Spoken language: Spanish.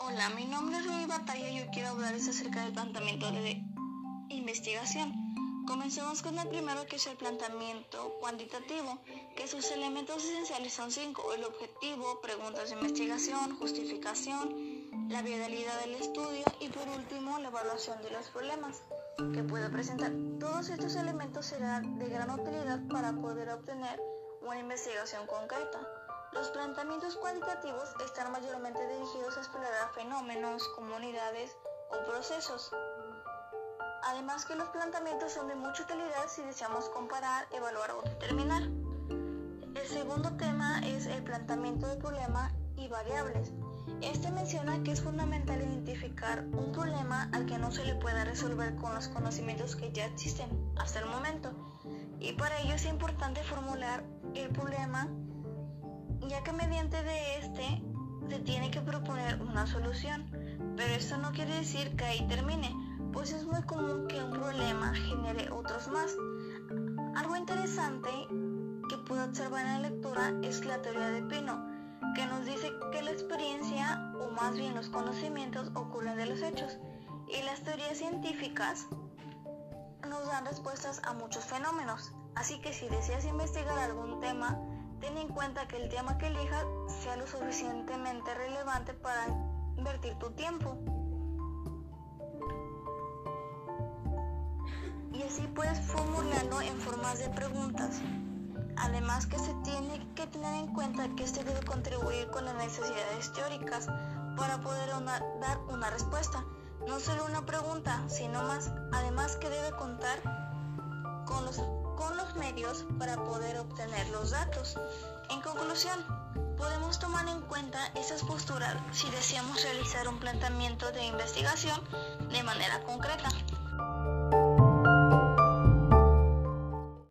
Hola, mi nombre es Rui Batalla y yo quiero hablarles acerca del planteamiento de investigación. Comencemos con el primero que es el planteamiento cuantitativo, que sus elementos esenciales son cinco, el objetivo, preguntas de investigación, justificación, la viabilidad del estudio y por último la evaluación de los problemas que puede presentar. Todos estos elementos serán de gran utilidad para poder obtener una investigación concreta. Los planteamientos cualitativos están mayormente dirigidos a explorar fenómenos, comunidades o procesos. Además que los planteamientos son de mucha utilidad si deseamos comparar, evaluar o determinar. El segundo tema es el planteamiento de problema y variables. Este menciona que es fundamental identificar un problema al que no se le pueda resolver con los conocimientos que ya existen hasta el momento. Y para ello es importante formular el problema ya que mediante de este se tiene que proponer una solución. Pero esto no quiere decir que ahí termine, pues es muy común que un problema genere otros más. Algo interesante que puedo observar en la lectura es la teoría de Pino, que nos dice que la experiencia, o más bien los conocimientos, ocurren de los hechos, y las teorías científicas nos dan respuestas a muchos fenómenos. Así que si deseas investigar algún tema, ten en cuenta que el tema que elijas sea lo suficientemente relevante para invertir tu tiempo. Y así puedes formularlo en formas de preguntas. Además que se tiene que tener en cuenta que este debe contribuir con las necesidades teóricas para poder dar una respuesta. No solo una pregunta, sino más. Además que debe contar para poder obtener los datos. En conclusión, podemos tomar en cuenta esas posturas si deseamos realizar un planteamiento de investigación de manera concreta.